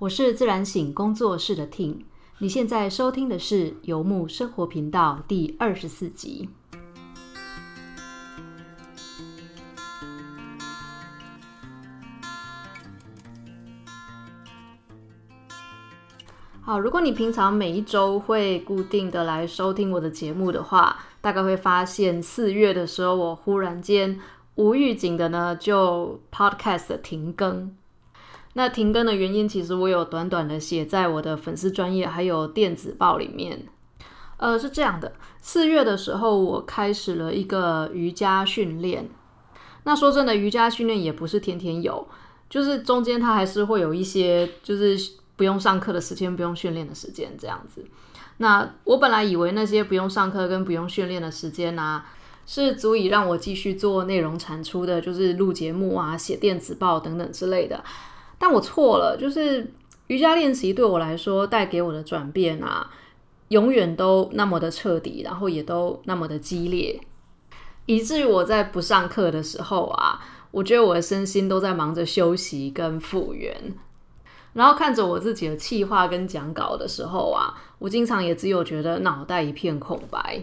我是自然醒工作室的 Ting，你现在收听的是游牧生活频道第二十四集。好，如果你平常每一周会固定的来收听我的节目的话，大概会发现四月的时候，我忽然间无预警的呢就 Podcast 停更。那停更的原因，其实我有短短的写在我的粉丝专业还有电子报里面。呃，是这样的，四月的时候我开始了一个瑜伽训练。那说真的，瑜伽训练也不是天天有，就是中间它还是会有一些就是不用上课的时间，不用训练的时间这样子。那我本来以为那些不用上课跟不用训练的时间啊，是足以让我继续做内容产出的，就是录节目啊、写电子报等等之类的。但我错了，就是瑜伽练习对我来说带给我的转变啊，永远都那么的彻底，然后也都那么的激烈，以至于我在不上课的时候啊，我觉得我的身心都在忙着休息跟复原。然后看着我自己的气话跟讲稿的时候啊，我经常也只有觉得脑袋一片空白。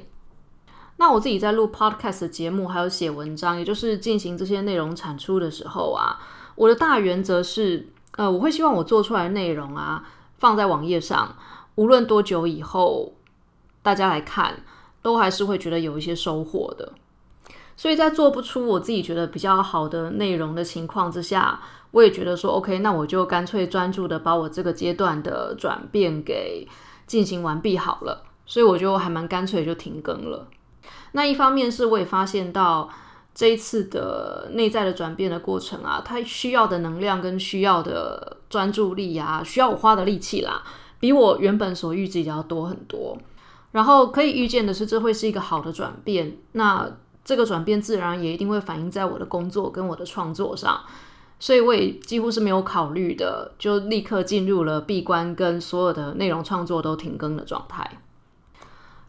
那我自己在录 podcast 节目，还有写文章，也就是进行这些内容产出的时候啊。我的大原则是，呃，我会希望我做出来的内容啊，放在网页上，无论多久以后大家来看，都还是会觉得有一些收获的。所以在做不出我自己觉得比较好的内容的情况之下，我也觉得说，OK，那我就干脆专注的把我这个阶段的转变给进行完毕好了。所以我就还蛮干脆就停更了。那一方面是我也发现到。这一次的内在的转变的过程啊，它需要的能量跟需要的专注力啊，需要我花的力气啦，比我原本所预计的要多很多。然后可以预见的是，这会是一个好的转变。那这个转变自然也一定会反映在我的工作跟我的创作上，所以我也几乎是没有考虑的，就立刻进入了闭关跟所有的内容创作都停更的状态。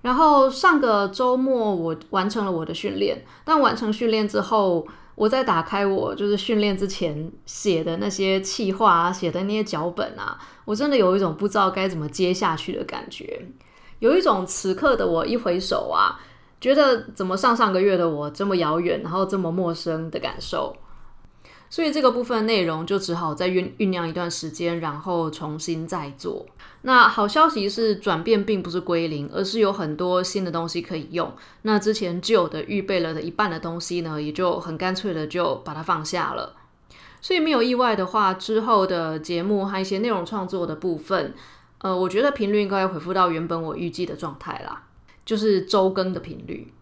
然后上个周末我完成了我的训练，但完成训练之后，我再打开我就是训练之前写的那些气话啊，写的那些脚本啊，我真的有一种不知道该怎么接下去的感觉，有一种此刻的我一回首啊，觉得怎么上上个月的我这么遥远，然后这么陌生的感受。所以这个部分内容就只好再酝酝酿一段时间，然后重新再做。那好消息是，转变并不是归零，而是有很多新的东西可以用。那之前旧的预备了的一半的东西呢，也就很干脆的就把它放下了。所以没有意外的话，之后的节目和一些内容创作的部分，呃，我觉得频率应该恢复到原本我预计的状态啦，就是周更的频率。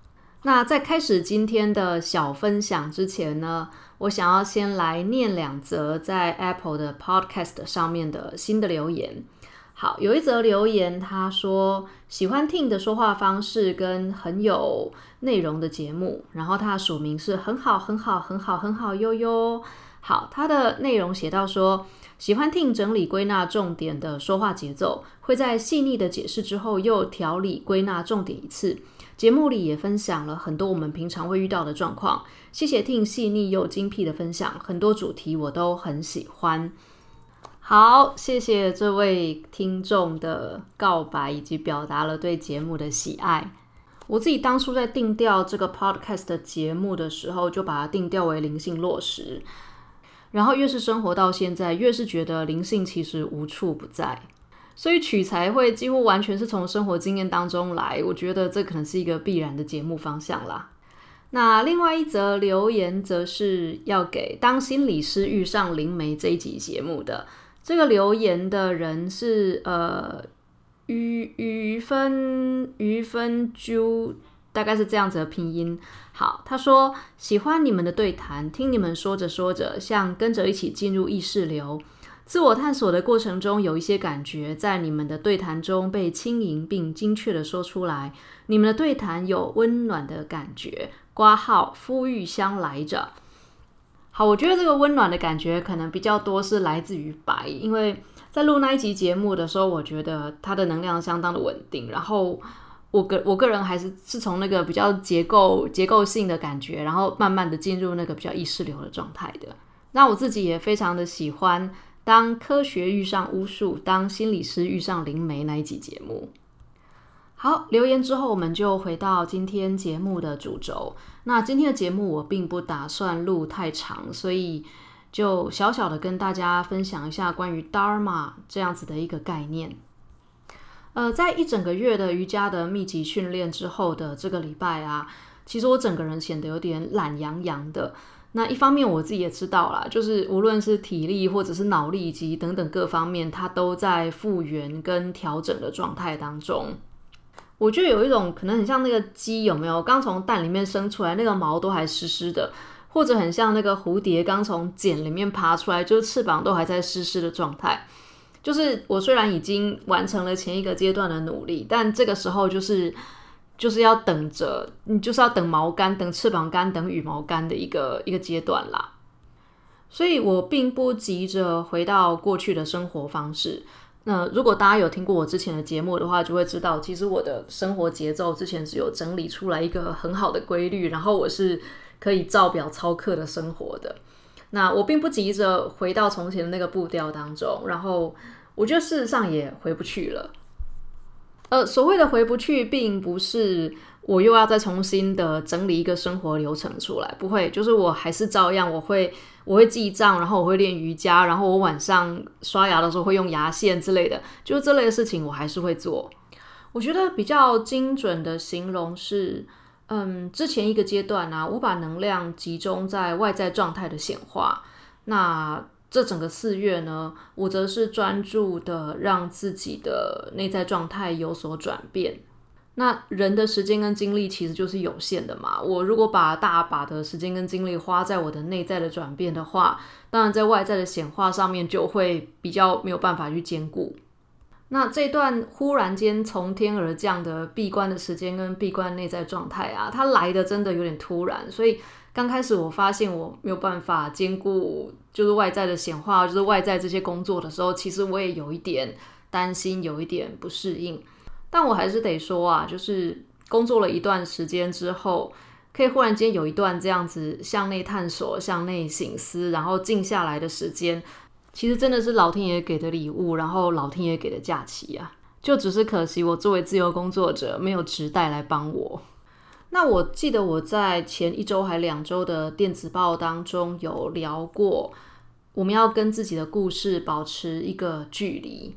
那在开始今天的小分享之前呢？我想要先来念两则在 Apple 的 Podcast 上面的新的留言。好，有一则留言，他说喜欢听的说话方式跟很有内容的节目，然后他的署名是很好很好很好很好悠悠。好，他的内容写到说喜欢听整理归纳重点的说话节奏，会在细腻的解释之后又条理归纳重点一次。节目里也分享了很多我们平常会遇到的状况，谢谢听细腻又精辟的分享，很多主题我都很喜欢。好，谢谢这位听众的告白以及表达了对节目的喜爱。我自己当初在定调这个 podcast 的节目的时候，就把它定调为灵性落实，然后越是生活到现在，越是觉得灵性其实无处不在。所以取材会几乎完全是从生活经验当中来，我觉得这可能是一个必然的节目方向啦。那另外一则留言则是要给当心理师遇上灵媒这一集节目的这个留言的人是呃于于分于分珠，大概是这样子的拼音。好，他说喜欢你们的对谈，听你们说着说着，像跟着一起进入意识流。自我探索的过程中，有一些感觉在你们的对谈中被轻盈并精确的说出来。你们的对谈有温暖的感觉。挂号，馥郁香来着。好，我觉得这个温暖的感觉可能比较多是来自于白，因为在录那一集节目的时候，我觉得它的能量相当的稳定。然后我个我个人还是是从那个比较结构结构性的感觉，然后慢慢的进入那个比较意识流的状态的。那我自己也非常的喜欢。当科学遇上巫术，当心理师遇上灵媒那一集节目。好，留言之后我们就回到今天节目的主轴。那今天的节目我并不打算录太长，所以就小小的跟大家分享一下关于 Dharma 这样子的一个概念。呃，在一整个月的瑜伽的密集训练之后的这个礼拜啊，其实我整个人显得有点懒洋洋的。那一方面我自己也知道啦，就是无论是体力或者是脑力以及等等各方面，它都在复原跟调整的状态当中。我觉得有一种可能很像那个鸡有没有刚从蛋里面生出来，那个毛都还湿湿的，或者很像那个蝴蝶刚从茧里面爬出来，就是翅膀都还在湿湿的状态。就是我虽然已经完成了前一个阶段的努力，但这个时候就是就是要等着，你就是要等毛干、等翅膀干、等羽毛干的一个一个阶段啦。所以我并不急着回到过去的生活方式。那如果大家有听过我之前的节目的话，就会知道，其实我的生活节奏之前是有整理出来一个很好的规律，然后我是可以照表操课的生活的。那我并不急着回到从前的那个步调当中，然后我觉得事实上也回不去了。呃，所谓的回不去，并不是。我又要再重新的整理一个生活流程出来，不会，就是我还是照样，我会我会记账，然后我会练瑜伽，然后我晚上刷牙的时候会用牙线之类的，就是这类的事情我还是会做。我觉得比较精准的形容是，嗯，之前一个阶段呢，我把能量集中在外在状态的显化，那这整个四月呢，我则是专注的让自己的内在状态有所转变。那人的时间跟精力其实就是有限的嘛。我如果把大把的时间跟精力花在我的内在的转变的话，当然在外在的显化上面就会比较没有办法去兼顾。那这段忽然间从天而降的闭关的时间跟闭关内在状态啊，它来的真的有点突然。所以刚开始我发现我没有办法兼顾，就是外在的显化，就是外在这些工作的时候，其实我也有一点担心，有一点不适应。但我还是得说啊，就是工作了一段时间之后，可以忽然间有一段这样子向内探索、向内醒思，然后静下来的时间，其实真的是老天爷给的礼物，然后老天爷给的假期啊。就只是可惜，我作为自由工作者，没有直带来帮我。那我记得我在前一周还两周的电子报当中有聊过，我们要跟自己的故事保持一个距离。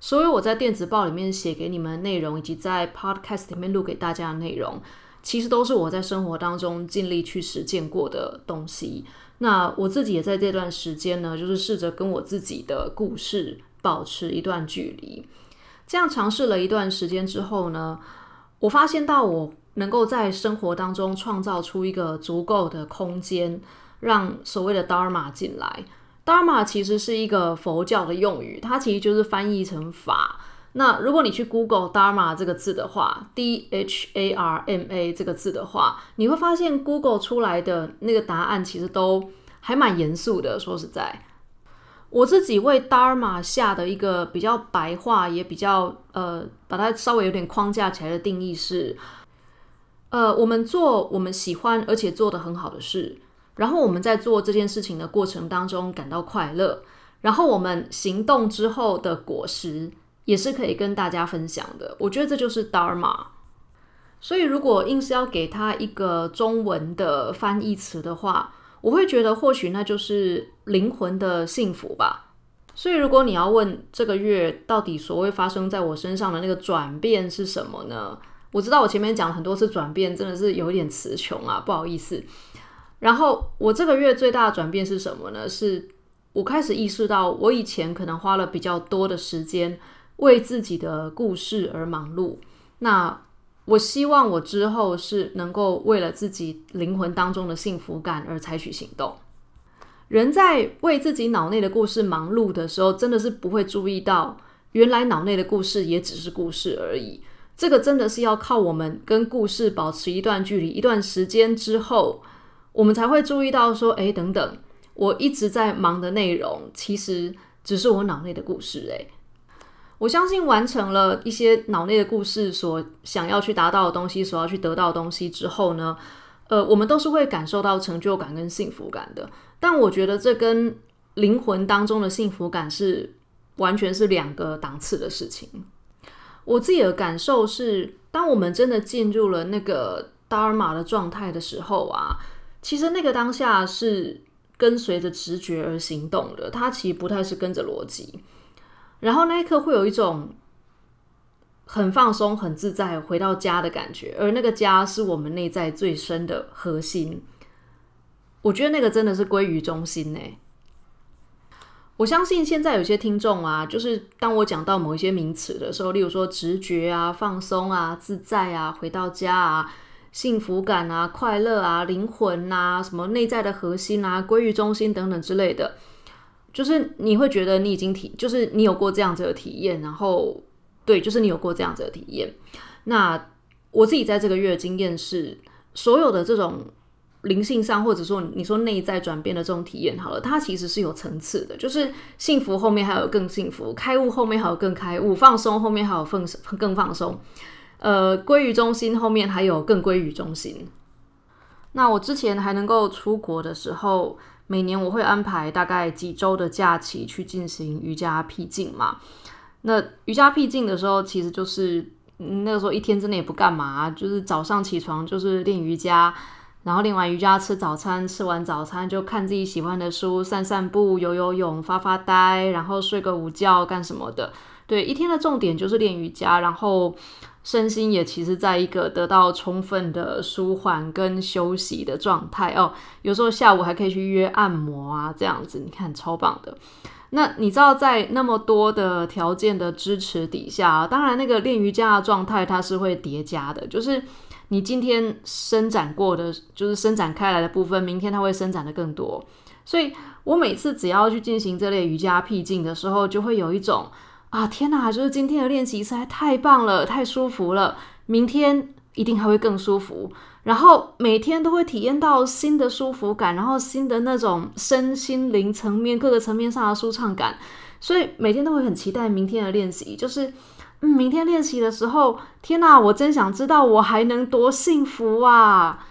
所以我在电子报里面写给你们的内容，以及在 Podcast 里面录给大家的内容，其实都是我在生活当中尽力去实践过的东西。那我自己也在这段时间呢，就是试着跟我自己的故事保持一段距离。这样尝试了一段时间之后呢，我发现到我能够在生活当中创造出一个足够的空间，让所谓的 Dharma 进来。Dharma 其实是一个佛教的用语，它其实就是翻译成法。那如果你去 Google Dharma 这个字的话，D H A R M A 这个字的话，你会发现 Google 出来的那个答案其实都还蛮严肃的。说实在，我自己为 Dharma 下的一个比较白话，也比较呃，把它稍微有点框架起来的定义是：呃，我们做我们喜欢而且做得很好的事。然后我们在做这件事情的过程当中感到快乐，然后我们行动之后的果实也是可以跟大家分享的。我觉得这就是 Dharma。所以如果硬是要给他一个中文的翻译词的话，我会觉得或许那就是灵魂的幸福吧。所以如果你要问这个月到底所谓发生在我身上的那个转变是什么呢？我知道我前面讲了很多次转变，真的是有点词穷啊，不好意思。然后我这个月最大的转变是什么呢？是我开始意识到，我以前可能花了比较多的时间为自己的故事而忙碌。那我希望我之后是能够为了自己灵魂当中的幸福感而采取行动。人在为自己脑内的故事忙碌的时候，真的是不会注意到，原来脑内的故事也只是故事而已。这个真的是要靠我们跟故事保持一段距离，一段时间之后。我们才会注意到说，哎，等等，我一直在忙的内容，其实只是我脑内的故事。哎，我相信完成了一些脑内的故事所想要去达到的东西，所要去得到的东西之后呢，呃，我们都是会感受到成就感跟幸福感的。但我觉得这跟灵魂当中的幸福感是完全是两个档次的事情。我自己的感受是，当我们真的进入了那个达尔玛的状态的时候啊，其实那个当下是跟随着直觉而行动的，它其实不太是跟着逻辑。然后那一刻会有一种很放松、很自在、回到家的感觉，而那个家是我们内在最深的核心。我觉得那个真的是归于中心呢。我相信现在有些听众啊，就是当我讲到某一些名词的时候，例如说直觉啊、放松啊、自在啊、回到家啊、幸福感啊、快乐啊、灵魂啊、什么内在的核心啊、归于中心等等之类的，就是你会觉得你已经体，就是你有过这样子的体验，然后对，就是你有过这样子的体验。那我自己在这个月的经验是，所有的这种。灵性上，或者说你说内在转变的这种体验，好了，它其实是有层次的。就是幸福后面还有更幸福，开悟后面还有更开悟，放松后面还有更更放松，呃，归于中心后面还有更归于中心。那我之前还能够出国的时候，每年我会安排大概几周的假期去进行瑜伽僻静嘛。那瑜伽僻静的时候，其实就是那个时候一天之内也不干嘛，就是早上起床就是练瑜伽。然后练完瑜伽吃早餐，吃完早餐就看自己喜欢的书，散散步、游游泳、发发呆，然后睡个午觉干什么的。对，一天的重点就是练瑜伽，然后身心也其实在一个得到充分的舒缓跟休息的状态哦。有时候下午还可以去约按摩啊，这样子你看超棒的。那你知道在那么多的条件的支持底下，当然那个练瑜伽的状态它是会叠加的，就是。你今天伸展过的，就是伸展开来的部分，明天它会伸展的更多。所以我每次只要去进行这类瑜伽僻静的时候，就会有一种啊，天哪，就是今天的练习实在太棒了，太舒服了，明天一定还会更舒服。然后每天都会体验到新的舒服感，然后新的那种身心灵层面各个层面上的舒畅感，所以每天都会很期待明天的练习，就是。嗯，明天练习的时候，天哪，我真想知道我还能多幸福啊！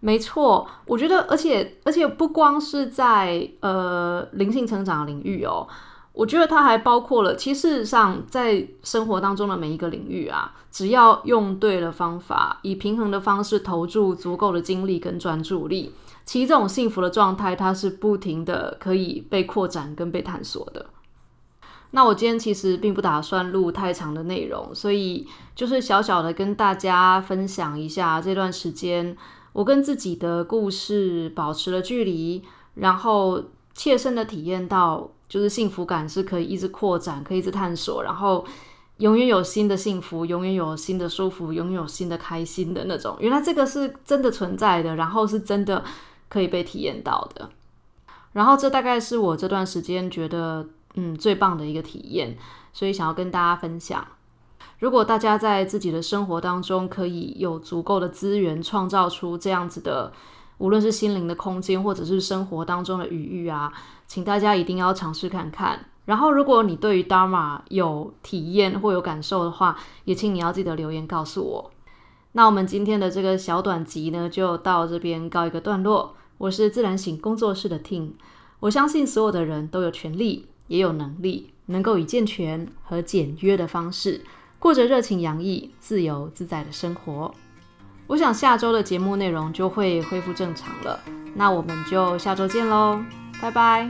没错，我觉得，而且而且不光是在呃灵性成长领域哦，我觉得它还包括了，其实事实上在生活当中的每一个领域啊，只要用对了方法，以平衡的方式投注足够的精力跟专注力，其实这种幸福的状态，它是不停的可以被扩展跟被探索的。那我今天其实并不打算录太长的内容，所以就是小小的跟大家分享一下这段时间我跟自己的故事保持了距离，然后切身的体验到，就是幸福感是可以一直扩展，可以一直探索，然后永远有新的幸福，永远有新的舒服，永远有新的开心的那种。原来这个是真的存在的，然后是真的可以被体验到的。然后这大概是我这段时间觉得。嗯，最棒的一个体验，所以想要跟大家分享。如果大家在自己的生活当中可以有足够的资源，创造出这样子的，无论是心灵的空间，或者是生活当中的余裕啊，请大家一定要尝试看看。然后，如果你对于 Dharma 有体验或有感受的话，也请你要记得留言告诉我。那我们今天的这个小短集呢，就到这边告一个段落。我是自然醒工作室的 Tim，我相信所有的人都有权利。也有能力能够以健全和简约的方式过着热情洋溢、自由自在的生活。我想下周的节目内容就会恢复正常了，那我们就下周见喽，拜拜。